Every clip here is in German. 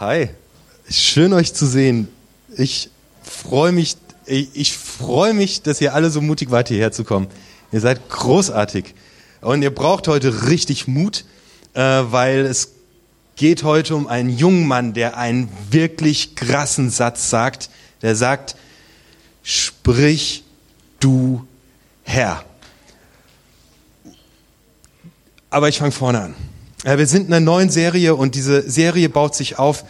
Hi, schön euch zu sehen. Ich freue mich, ich, freue mich, dass ihr alle so mutig wart, hierher zu kommen. Ihr seid großartig. Und ihr braucht heute richtig Mut, äh, weil es geht heute um einen jungen Mann, der einen wirklich krassen Satz sagt. Der sagt, sprich du Herr. Aber ich fange vorne an. Wir sind in einer neuen Serie und diese Serie baut sich auf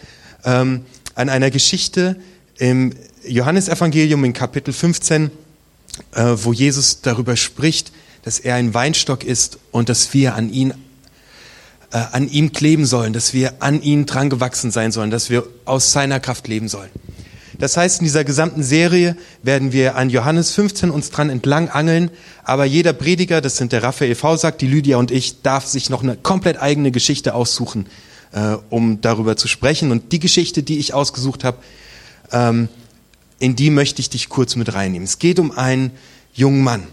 ähm, an einer Geschichte im Johannesevangelium in Kapitel 15, äh, wo Jesus darüber spricht, dass er ein Weinstock ist und dass wir an ihn äh, an ihm kleben sollen, dass wir an ihn dran gewachsen sein sollen, dass wir aus seiner Kraft leben sollen. Das heißt, in dieser gesamten Serie werden wir an Johannes 15 uns dran entlang angeln, aber jeder Prediger, das sind der Raphael V. sagt, die Lydia und ich, darf sich noch eine komplett eigene Geschichte aussuchen, äh, um darüber zu sprechen. Und die Geschichte, die ich ausgesucht habe, ähm, in die möchte ich dich kurz mit reinnehmen. Es geht um einen jungen Mann.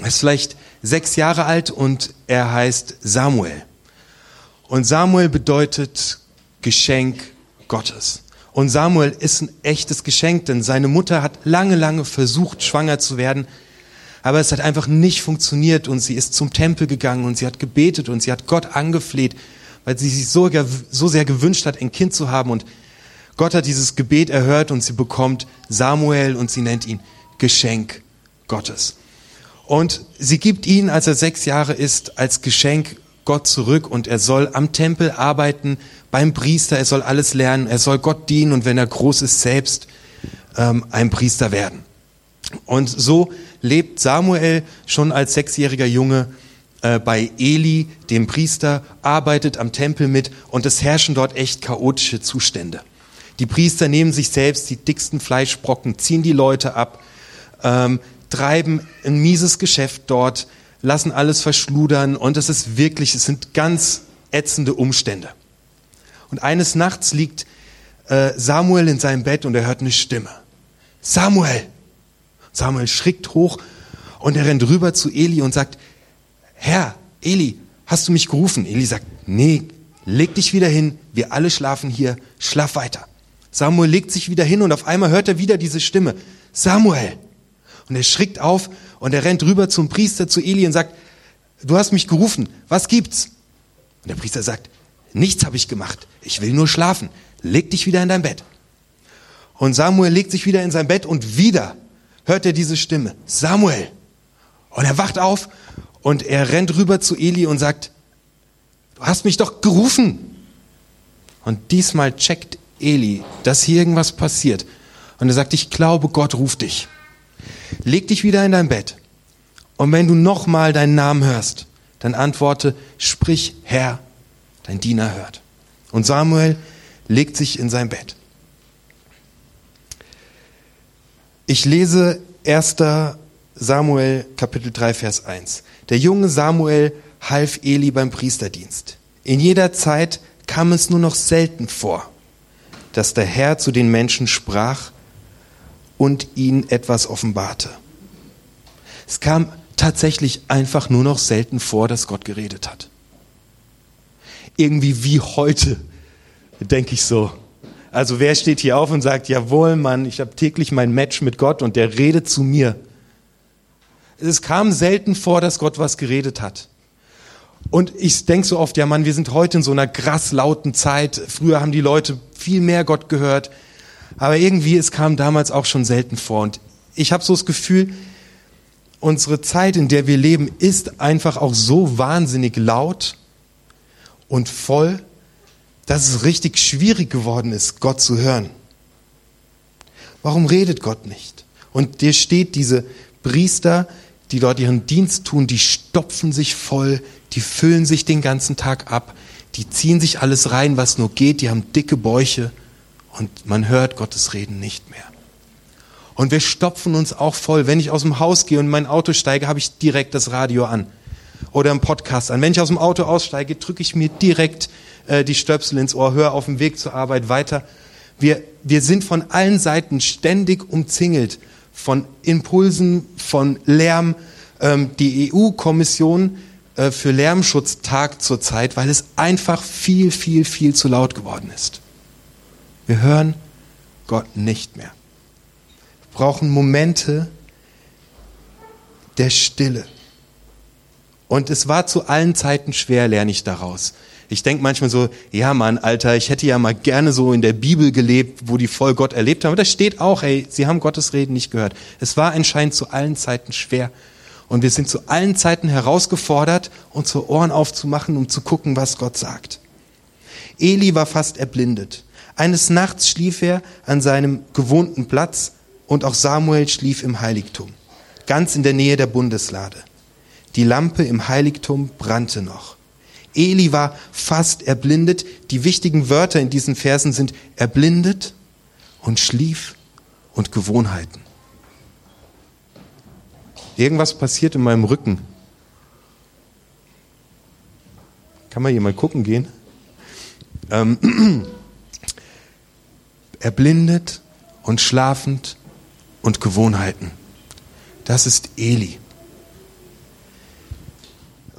Er ist vielleicht sechs Jahre alt und er heißt Samuel. Und Samuel bedeutet Geschenk Gottes. Und Samuel ist ein echtes Geschenk, denn seine Mutter hat lange, lange versucht, schwanger zu werden. Aber es hat einfach nicht funktioniert und sie ist zum Tempel gegangen und sie hat gebetet und sie hat Gott angefleht, weil sie sich so, so sehr gewünscht hat, ein Kind zu haben. Und Gott hat dieses Gebet erhört und sie bekommt Samuel und sie nennt ihn Geschenk Gottes. Und sie gibt ihn, als er sechs Jahre ist, als Geschenk Gott zurück und er soll am Tempel arbeiten, beim Priester, er soll alles lernen, er soll Gott dienen und wenn er groß ist, selbst ähm, ein Priester werden. Und so lebt Samuel schon als sechsjähriger Junge äh, bei Eli, dem Priester, arbeitet am Tempel mit und es herrschen dort echt chaotische Zustände. Die Priester nehmen sich selbst die dicksten Fleischbrocken, ziehen die Leute ab, ähm, treiben ein mieses Geschäft dort, lassen alles verschludern und es ist wirklich, es sind ganz ätzende Umstände. Und eines Nachts liegt äh, Samuel in seinem Bett und er hört eine Stimme. Samuel! Samuel schrickt hoch und er rennt rüber zu Eli und sagt, Herr, Eli, hast du mich gerufen? Eli sagt, nee, leg dich wieder hin, wir alle schlafen hier, schlaf weiter. Samuel legt sich wieder hin und auf einmal hört er wieder diese Stimme, Samuel. Und er schrickt auf und er rennt rüber zum Priester, zu Eli und sagt, du hast mich gerufen, was gibt's? Und der Priester sagt, nichts habe ich gemacht, ich will nur schlafen, leg dich wieder in dein Bett. Und Samuel legt sich wieder in sein Bett und wieder hört er diese Stimme, Samuel. Und er wacht auf und er rennt rüber zu Eli und sagt, du hast mich doch gerufen. Und diesmal checkt Eli, dass hier irgendwas passiert. Und er sagt, ich glaube, Gott ruft dich. Leg dich wieder in dein Bett. Und wenn du nochmal deinen Namen hörst, dann antworte, sprich Herr, dein Diener hört. Und Samuel legt sich in sein Bett. Ich lese 1. Samuel Kapitel 3 Vers 1. Der junge Samuel half Eli beim Priesterdienst. In jeder Zeit kam es nur noch selten vor, dass der Herr zu den Menschen sprach, und ihnen etwas offenbarte. Es kam tatsächlich einfach nur noch selten vor, dass Gott geredet hat. Irgendwie wie heute, denke ich so. Also wer steht hier auf und sagt, jawohl, Mann, ich habe täglich mein Match mit Gott und der redet zu mir. Es kam selten vor, dass Gott was geredet hat. Und ich denke so oft, ja Mann, wir sind heute in so einer krass lauten Zeit. Früher haben die Leute viel mehr Gott gehört. Aber irgendwie, es kam damals auch schon selten vor. Und ich habe so das Gefühl, unsere Zeit, in der wir leben, ist einfach auch so wahnsinnig laut und voll, dass es richtig schwierig geworden ist, Gott zu hören. Warum redet Gott nicht? Und dir steht diese Priester, die dort ihren Dienst tun, die stopfen sich voll, die füllen sich den ganzen Tag ab, die ziehen sich alles rein, was nur geht, die haben dicke Bäuche und man hört Gottes Reden nicht mehr. Und wir stopfen uns auch voll. Wenn ich aus dem Haus gehe und in mein Auto steige, habe ich direkt das Radio an oder einen Podcast an. Wenn ich aus dem Auto aussteige, drücke ich mir direkt äh, die Stöpsel ins Ohr, höre auf dem Weg zur Arbeit weiter. Wir, wir sind von allen Seiten ständig umzingelt von Impulsen, von Lärm. Ähm, die EU-Kommission äh, für Lärmschutz tagt zurzeit, weil es einfach viel, viel, viel zu laut geworden ist. Wir hören Gott nicht mehr. Wir brauchen Momente der Stille. Und es war zu allen Zeiten schwer, lerne ich daraus. Ich denke manchmal so, ja Mann, Alter, ich hätte ja mal gerne so in der Bibel gelebt, wo die voll Gott erlebt haben. Aber da steht auch, ey, sie haben Gottes Reden nicht gehört. Es war anscheinend zu allen Zeiten schwer. Und wir sind zu allen Zeiten herausgefordert, unsere Ohren aufzumachen, um zu gucken, was Gott sagt. Eli war fast erblindet. Eines Nachts schlief er an seinem gewohnten Platz und auch Samuel schlief im Heiligtum, ganz in der Nähe der Bundeslade. Die Lampe im Heiligtum brannte noch. Eli war fast erblindet. Die wichtigen Wörter in diesen Versen sind erblindet und schlief und Gewohnheiten. Irgendwas passiert in meinem Rücken. Kann mal jemand gucken gehen? Ähm, erblindet und schlafend und Gewohnheiten. Das ist Eli.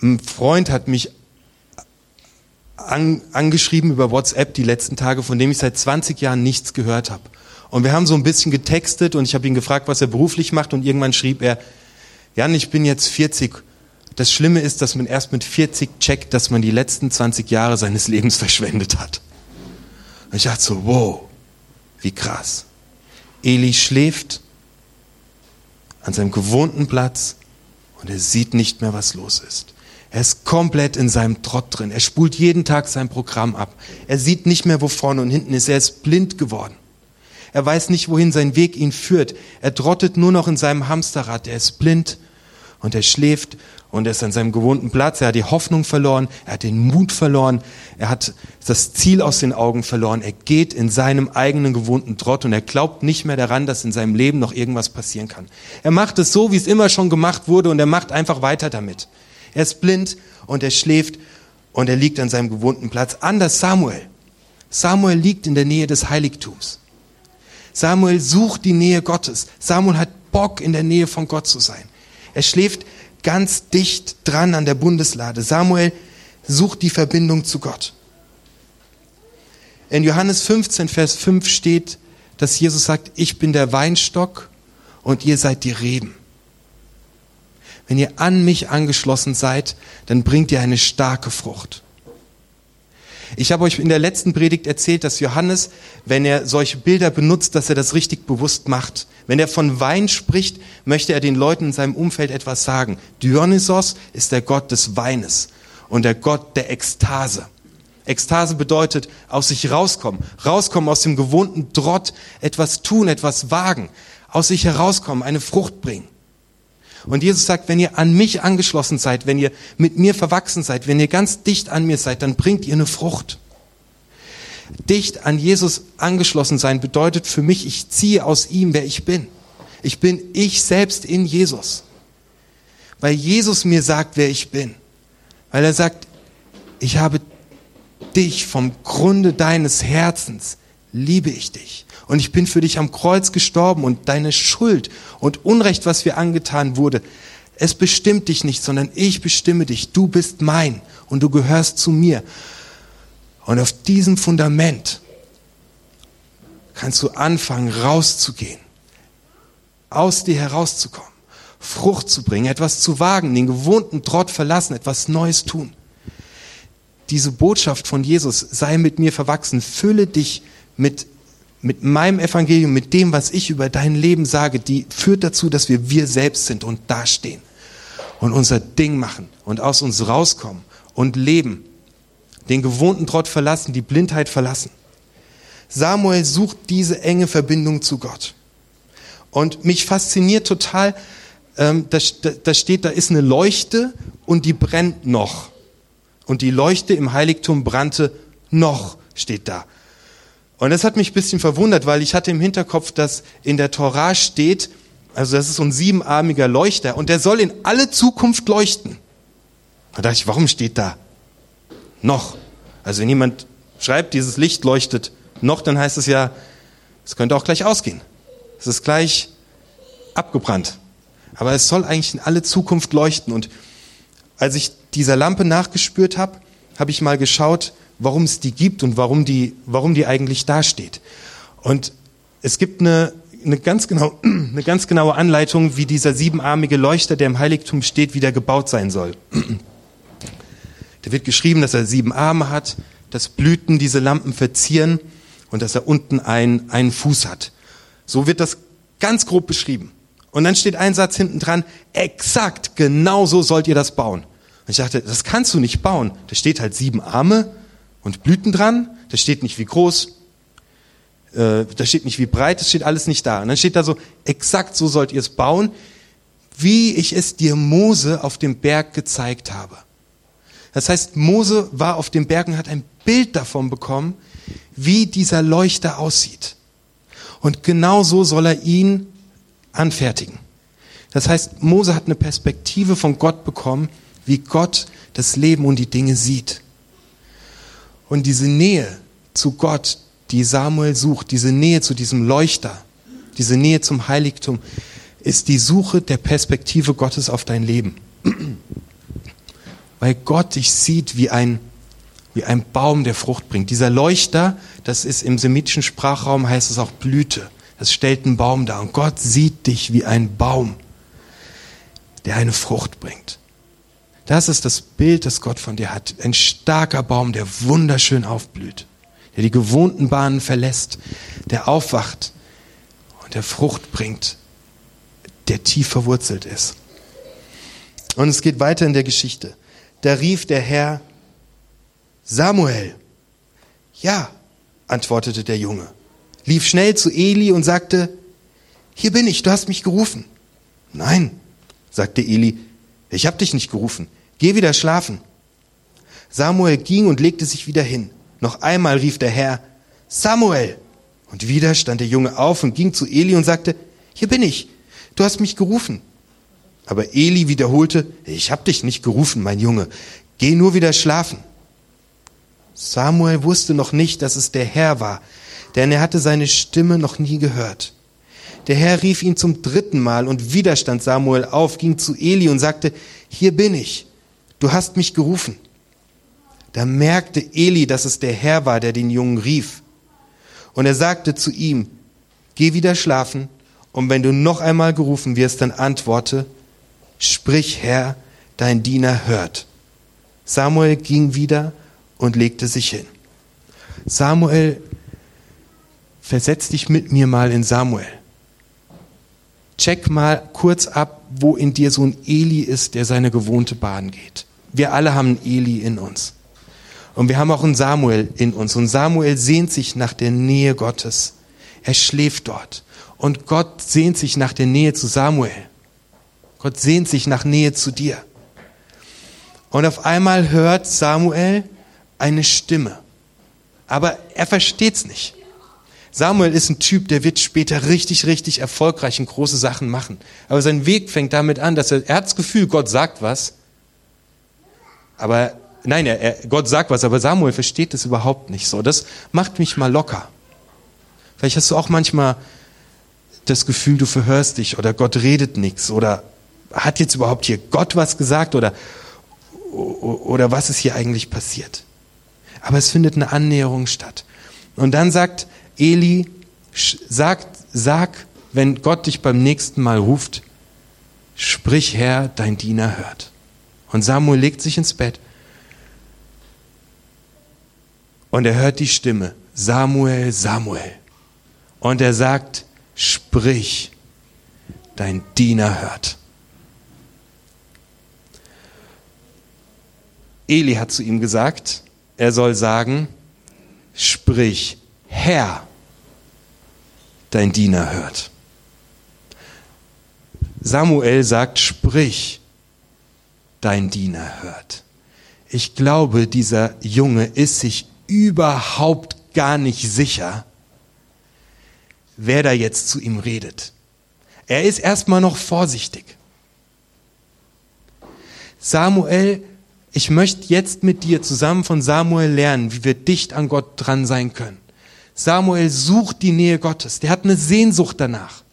Ein Freund hat mich an, angeschrieben über WhatsApp die letzten Tage, von dem ich seit 20 Jahren nichts gehört habe. Und wir haben so ein bisschen getextet und ich habe ihn gefragt, was er beruflich macht und irgendwann schrieb er, Jan, ich bin jetzt 40. Das Schlimme ist, dass man erst mit 40 checkt, dass man die letzten 20 Jahre seines Lebens verschwendet hat. Und ich dachte so, wow, wie krass. Eli schläft an seinem gewohnten Platz und er sieht nicht mehr, was los ist. Er ist komplett in seinem Trott drin. Er spult jeden Tag sein Programm ab. Er sieht nicht mehr, wo vorne und hinten ist. Er ist blind geworden. Er weiß nicht, wohin sein Weg ihn führt. Er trottet nur noch in seinem Hamsterrad. Er ist blind und er schläft und er ist an seinem gewohnten Platz. Er hat die Hoffnung verloren. Er hat den Mut verloren. Er hat das Ziel aus den Augen verloren. Er geht in seinem eigenen gewohnten Trott und er glaubt nicht mehr daran, dass in seinem Leben noch irgendwas passieren kann. Er macht es so, wie es immer schon gemacht wurde und er macht einfach weiter damit. Er ist blind und er schläft und er liegt an seinem gewohnten Platz. Anders Samuel. Samuel liegt in der Nähe des Heiligtums. Samuel sucht die Nähe Gottes. Samuel hat Bock, in der Nähe von Gott zu sein. Er schläft ganz dicht dran an der Bundeslade. Samuel sucht die Verbindung zu Gott. In Johannes 15, Vers 5 steht, dass Jesus sagt, ich bin der Weinstock und ihr seid die Reben. Wenn ihr an mich angeschlossen seid, dann bringt ihr eine starke Frucht. Ich habe euch in der letzten Predigt erzählt, dass Johannes, wenn er solche Bilder benutzt, dass er das richtig bewusst macht. Wenn er von Wein spricht, möchte er den Leuten in seinem Umfeld etwas sagen. Dionysos ist der Gott des Weines und der Gott der Ekstase. Ekstase bedeutet aus sich rauskommen, rauskommen aus dem gewohnten Drott, etwas tun, etwas wagen, aus sich herauskommen, eine Frucht bringen. Und Jesus sagt, wenn ihr an mich angeschlossen seid, wenn ihr mit mir verwachsen seid, wenn ihr ganz dicht an mir seid, dann bringt ihr eine Frucht. Dicht an Jesus angeschlossen sein bedeutet für mich, ich ziehe aus ihm, wer ich bin. Ich bin ich selbst in Jesus. Weil Jesus mir sagt, wer ich bin. Weil er sagt, ich habe dich vom Grunde deines Herzens, liebe ich dich und ich bin für dich am Kreuz gestorben und deine Schuld und Unrecht, was mir angetan wurde, es bestimmt dich nicht, sondern ich bestimme dich. Du bist mein und du gehörst zu mir. Und auf diesem Fundament kannst du anfangen, rauszugehen, aus dir herauszukommen, Frucht zu bringen, etwas zu wagen, den gewohnten Trott verlassen, etwas Neues tun. Diese Botschaft von Jesus, sei mit mir verwachsen, fülle dich mit mit meinem Evangelium, mit dem, was ich über dein Leben sage, die führt dazu, dass wir wir selbst sind und dastehen und unser Ding machen und aus uns rauskommen und leben, den gewohnten Trott verlassen, die Blindheit verlassen. Samuel sucht diese enge Verbindung zu Gott. Und mich fasziniert total, ähm, da, da steht, da ist eine Leuchte und die brennt noch. Und die Leuchte im Heiligtum brannte noch, steht da. Und das hat mich ein bisschen verwundert, weil ich hatte im Hinterkopf, dass in der Torah steht, also das ist so ein siebenarmiger Leuchter und der soll in alle Zukunft leuchten. Da dachte ich, warum steht da noch? Also wenn jemand schreibt, dieses Licht leuchtet noch, dann heißt es ja, es könnte auch gleich ausgehen. Es ist gleich abgebrannt. Aber es soll eigentlich in alle Zukunft leuchten. Und als ich dieser Lampe nachgespürt habe, habe ich mal geschaut, warum es die gibt und warum die, warum die eigentlich dasteht. Und es gibt eine, eine, ganz genau, eine ganz genaue Anleitung, wie dieser siebenarmige Leuchter, der im Heiligtum steht, wieder gebaut sein soll. Da wird geschrieben, dass er sieben Arme hat, dass Blüten diese Lampen verzieren und dass er unten einen, einen Fuß hat. So wird das ganz grob beschrieben. Und dann steht ein Satz hinten dran, exakt, genau so sollt ihr das bauen. Und ich dachte, das kannst du nicht bauen. Da steht halt sieben Arme und Blüten dran. Da steht nicht wie groß, äh, da steht nicht wie breit, das steht alles nicht da. Und dann steht da so, exakt so sollt ihr es bauen, wie ich es dir Mose auf dem Berg gezeigt habe. Das heißt, Mose war auf dem Berg und hat ein Bild davon bekommen, wie dieser Leuchter aussieht. Und genau so soll er ihn anfertigen. Das heißt, Mose hat eine Perspektive von Gott bekommen, wie Gott das Leben und die Dinge sieht. Und diese Nähe zu Gott, die Samuel sucht, diese Nähe zu diesem Leuchter, diese Nähe zum Heiligtum, ist die Suche der Perspektive Gottes auf dein Leben weil Gott dich sieht wie ein, wie ein Baum, der Frucht bringt. Dieser Leuchter, das ist im semitischen Sprachraum, heißt es auch Blüte. Das stellt einen Baum dar. Und Gott sieht dich wie ein Baum, der eine Frucht bringt. Das ist das Bild, das Gott von dir hat. Ein starker Baum, der wunderschön aufblüht, der die gewohnten Bahnen verlässt, der aufwacht und der Frucht bringt, der tief verwurzelt ist. Und es geht weiter in der Geschichte. Da rief der Herr, Samuel. Ja, antwortete der Junge, lief schnell zu Eli und sagte, hier bin ich, du hast mich gerufen. Nein, sagte Eli, ich habe dich nicht gerufen, geh wieder schlafen. Samuel ging und legte sich wieder hin. Noch einmal rief der Herr, Samuel. Und wieder stand der Junge auf und ging zu Eli und sagte, hier bin ich, du hast mich gerufen. Aber Eli wiederholte, ich habe dich nicht gerufen, mein Junge, geh nur wieder schlafen. Samuel wusste noch nicht, dass es der Herr war, denn er hatte seine Stimme noch nie gehört. Der Herr rief ihn zum dritten Mal und wieder stand Samuel auf, ging zu Eli und sagte, hier bin ich, du hast mich gerufen. Da merkte Eli, dass es der Herr war, der den Jungen rief. Und er sagte zu ihm, geh wieder schlafen, und wenn du noch einmal gerufen wirst, dann antworte, Sprich, Herr, dein Diener hört. Samuel ging wieder und legte sich hin. Samuel, versetz dich mit mir mal in Samuel. Check mal kurz ab, wo in dir so ein Eli ist, der seine gewohnte Bahn geht. Wir alle haben einen Eli in uns. Und wir haben auch einen Samuel in uns. Und Samuel sehnt sich nach der Nähe Gottes. Er schläft dort. Und Gott sehnt sich nach der Nähe zu Samuel. Gott sehnt sich nach Nähe zu dir. Und auf einmal hört Samuel eine Stimme. Aber er versteht's nicht. Samuel ist ein Typ, der wird später richtig, richtig erfolgreich und große Sachen machen. Aber sein Weg fängt damit an, dass er, er hat das Gefühl, Gott sagt was. Aber nein, er, er, Gott sagt was, aber Samuel versteht das überhaupt nicht so. Das macht mich mal locker. Vielleicht hast du auch manchmal das Gefühl, du verhörst dich oder Gott redet nichts oder hat jetzt überhaupt hier Gott was gesagt oder, oder was ist hier eigentlich passiert? Aber es findet eine Annäherung statt. Und dann sagt Eli, sag, sag, wenn Gott dich beim nächsten Mal ruft, sprich Herr, dein Diener hört. Und Samuel legt sich ins Bett und er hört die Stimme, Samuel, Samuel. Und er sagt, sprich, dein Diener hört. Eli hat zu ihm gesagt, er soll sagen, sprich, Herr, dein Diener hört. Samuel sagt, sprich, dein Diener hört. Ich glaube, dieser Junge ist sich überhaupt gar nicht sicher, wer da jetzt zu ihm redet. Er ist erstmal noch vorsichtig. Samuel ich möchte jetzt mit dir zusammen von Samuel lernen, wie wir dicht an Gott dran sein können. Samuel sucht die Nähe Gottes. Der hat eine Sehnsucht danach.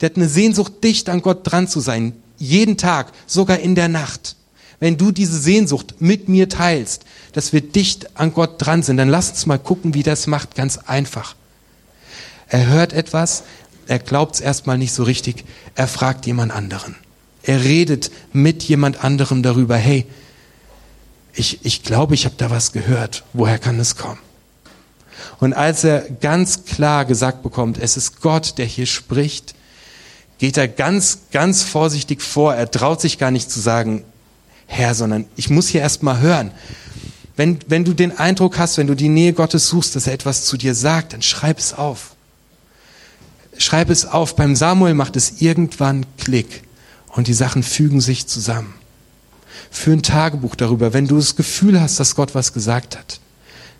Der hat eine Sehnsucht, dicht an Gott dran zu sein. Jeden Tag, sogar in der Nacht. wenn du diese Sehnsucht mit mir teilst, dass wir dicht an Gott dran sind, dann lass uns mal gucken, wie das macht. Ganz einfach. Er hört etwas, er glaubt es erstmal nicht so richtig, er fragt jemand anderen. Er redet mit jemand anderem darüber, hey, ich, ich glaube, ich habe da was gehört. Woher kann es kommen? Und als er ganz klar gesagt bekommt, es ist Gott, der hier spricht, geht er ganz, ganz vorsichtig vor. Er traut sich gar nicht zu sagen, Herr, sondern ich muss hier erst mal hören. Wenn, wenn du den Eindruck hast, wenn du die Nähe Gottes suchst, dass er etwas zu dir sagt, dann schreib es auf. Schreib es auf. Beim Samuel macht es irgendwann Klick und die Sachen fügen sich zusammen. Für ein Tagebuch darüber, wenn du das Gefühl hast, dass Gott was gesagt hat.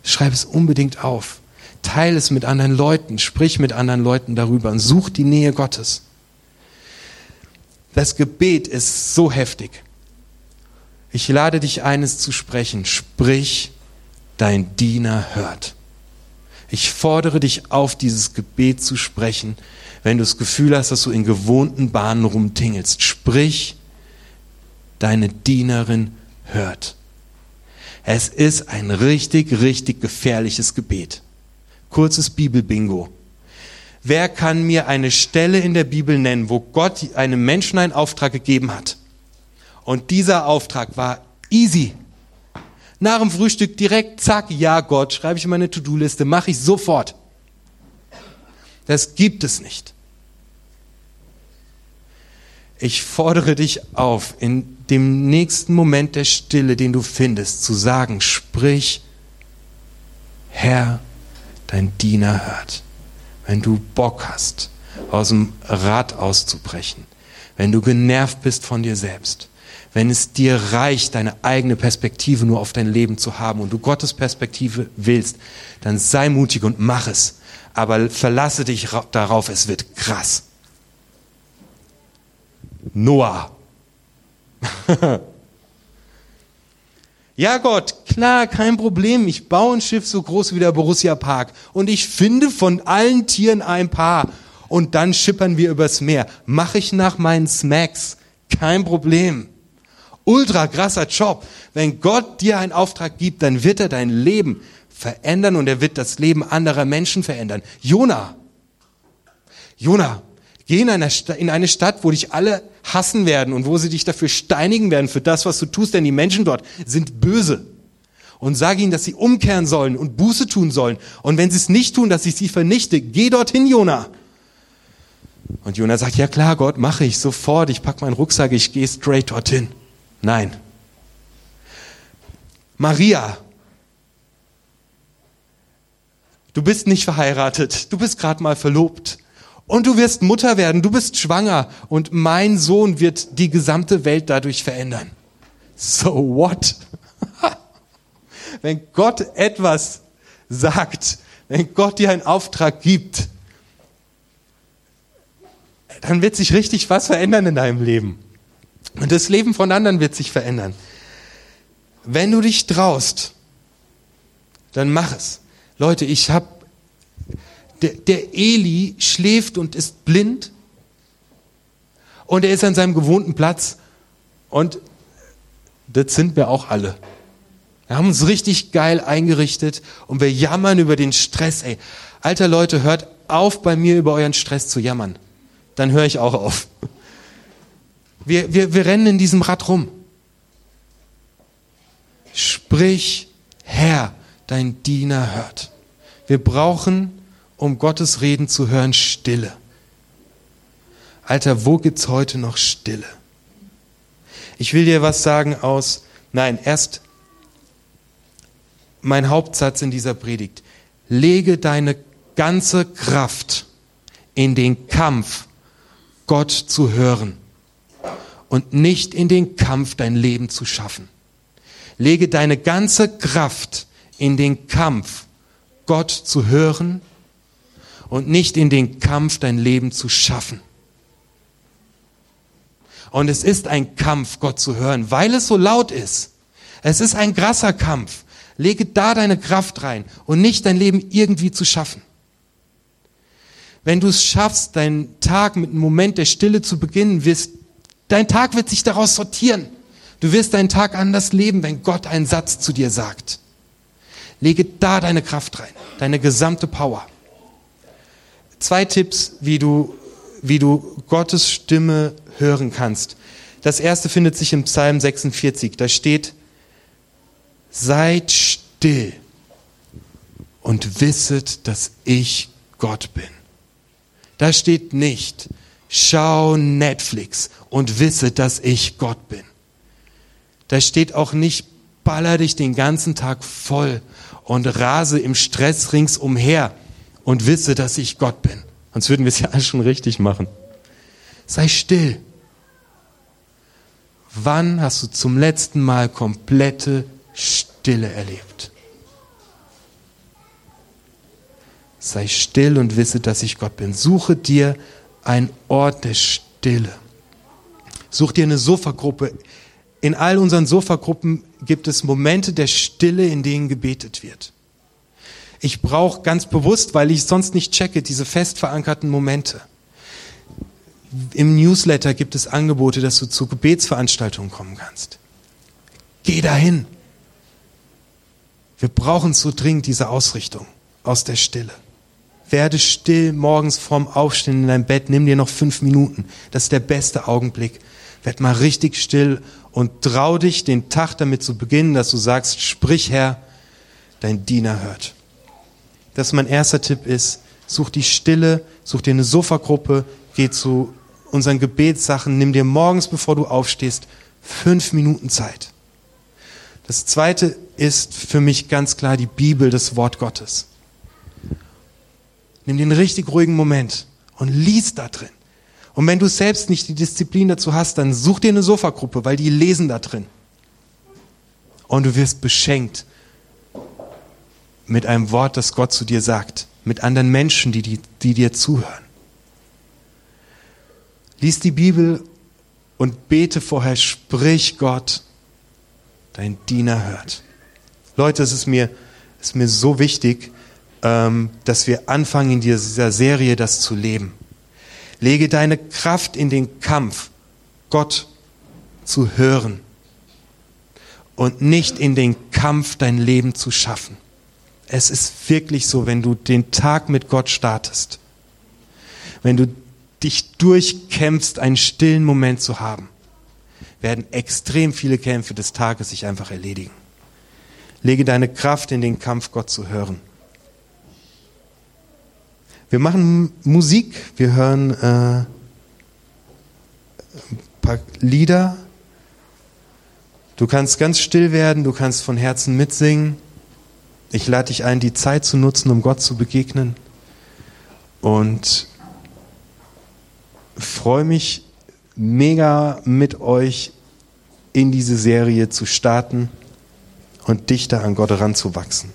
Schreib es unbedingt auf. Teile es mit anderen Leuten, sprich mit anderen Leuten darüber und such die Nähe Gottes. Das Gebet ist so heftig. Ich lade dich eines zu sprechen. Sprich, dein Diener hört. Ich fordere dich auf, dieses Gebet zu sprechen, wenn du das Gefühl hast, dass du in gewohnten Bahnen rumtingelst. Sprich, deine Dienerin hört. Es ist ein richtig, richtig gefährliches Gebet. Kurzes Bibelbingo. Wer kann mir eine Stelle in der Bibel nennen, wo Gott einem Menschen einen Auftrag gegeben hat? Und dieser Auftrag war easy. Nach dem Frühstück direkt, zack, ja Gott, schreibe ich in meine To-Do-Liste, mache ich sofort. Das gibt es nicht. Ich fordere dich auf, in dem nächsten Moment der Stille, den du findest, zu sagen, sprich, Herr, dein Diener hört. Wenn du Bock hast, aus dem Rad auszubrechen, wenn du genervt bist von dir selbst, wenn es dir reicht, deine eigene Perspektive nur auf dein Leben zu haben und du Gottes Perspektive willst, dann sei mutig und mach es. Aber verlasse dich darauf, es wird krass. Noah. ja Gott, klar, kein Problem. Ich baue ein Schiff so groß wie der Borussia Park und ich finde von allen Tieren ein paar und dann schippern wir übers Meer. Mache ich nach meinen Smacks. Kein Problem ultra krasser Job. Wenn Gott dir einen Auftrag gibt, dann wird er dein Leben verändern und er wird das Leben anderer Menschen verändern. Jona, Jona, geh in eine, in eine Stadt, wo dich alle hassen werden und wo sie dich dafür steinigen werden für das, was du tust, denn die Menschen dort sind böse. Und sag ihnen, dass sie umkehren sollen und Buße tun sollen. Und wenn sie es nicht tun, dass ich sie vernichte. Geh dorthin, Jona. Und Jona sagt, ja klar, Gott, mache ich sofort. Ich pack meinen Rucksack, ich gehe straight dorthin. Nein. Maria, du bist nicht verheiratet, du bist gerade mal verlobt und du wirst Mutter werden, du bist schwanger und mein Sohn wird die gesamte Welt dadurch verändern. So what? wenn Gott etwas sagt, wenn Gott dir einen Auftrag gibt, dann wird sich richtig was verändern in deinem Leben. Und das Leben von anderen wird sich verändern. Wenn du dich traust, dann mach es. Leute, ich habe, der, der Eli schläft und ist blind und er ist an seinem gewohnten Platz und das sind wir auch alle. Wir haben uns richtig geil eingerichtet und wir jammern über den Stress. Ey, alter Leute, hört auf bei mir über euren Stress zu jammern. Dann höre ich auch auf. Wir, wir, wir rennen in diesem Rad rum. Sprich, Herr, dein Diener hört. Wir brauchen, um Gottes Reden zu hören, Stille. Alter, wo gibt's heute noch Stille? Ich will dir was sagen aus, nein, erst mein Hauptsatz in dieser Predigt. Lege deine ganze Kraft in den Kampf, Gott zu hören und nicht in den Kampf, dein Leben zu schaffen. Lege deine ganze Kraft in den Kampf, Gott zu hören und nicht in den Kampf, dein Leben zu schaffen. Und es ist ein Kampf, Gott zu hören, weil es so laut ist. Es ist ein krasser Kampf. Lege da deine Kraft rein und nicht dein Leben irgendwie zu schaffen. Wenn du es schaffst, deinen Tag mit einem Moment der Stille zu beginnen, wirst Dein Tag wird sich daraus sortieren. Du wirst deinen Tag anders leben, wenn Gott einen Satz zu dir sagt. Lege da deine Kraft rein, deine gesamte Power. Zwei Tipps, wie du, wie du Gottes Stimme hören kannst. Das erste findet sich im Psalm 46. Da steht, seid still und wisset, dass ich Gott bin. Da steht nicht, schau Netflix und wisse, dass ich Gott bin. Da steht auch nicht, baller dich den ganzen Tag voll und rase im Stress ringsumher und wisse, dass ich Gott bin. Sonst würden wir es ja alles schon richtig machen. Sei still. Wann hast du zum letzten Mal komplette Stille erlebt? Sei still und wisse, dass ich Gott bin. Suche dir einen Ort der Stille. Such dir eine Sofagruppe. In all unseren Sofagruppen gibt es Momente der Stille, in denen gebetet wird. Ich brauche ganz bewusst, weil ich sonst nicht checke, diese fest verankerten Momente. Im Newsletter gibt es Angebote, dass du zu Gebetsveranstaltungen kommen kannst. Geh dahin. Wir brauchen so dringend diese Ausrichtung aus der Stille. Werde still morgens vorm Aufstehen in deinem Bett. Nimm dir noch fünf Minuten. Das ist der beste Augenblick. Werd mal richtig still und trau dich, den Tag damit zu beginnen, dass du sagst, sprich Herr, dein Diener hört. Das ist mein erster Tipp ist, such die Stille, such dir eine Sofagruppe, geh zu unseren Gebetssachen, nimm dir morgens, bevor du aufstehst, fünf Minuten Zeit. Das zweite ist für mich ganz klar die Bibel, das Wort Gottes. Nimm den richtig ruhigen Moment und lies da drin. Und wenn du selbst nicht die Disziplin dazu hast, dann such dir eine Sofagruppe, weil die lesen da drin. Und du wirst beschenkt mit einem Wort, das Gott zu dir sagt, mit anderen Menschen, die, die, die dir zuhören. Lies die Bibel und bete vorher, sprich Gott, dein Diener hört. Leute, es ist mir, es ist mir so wichtig, ähm, dass wir anfangen in dieser Serie das zu leben. Lege deine Kraft in den Kampf, Gott zu hören und nicht in den Kampf, dein Leben zu schaffen. Es ist wirklich so, wenn du den Tag mit Gott startest, wenn du dich durchkämpfst, einen stillen Moment zu haben, werden extrem viele Kämpfe des Tages sich einfach erledigen. Lege deine Kraft in den Kampf, Gott zu hören. Wir machen Musik, wir hören äh, ein paar Lieder. Du kannst ganz still werden, du kannst von Herzen mitsingen. Ich lade dich ein, die Zeit zu nutzen, um Gott zu begegnen. Und freue mich mega mit euch in diese Serie zu starten und dichter an Gott ranzuwachsen.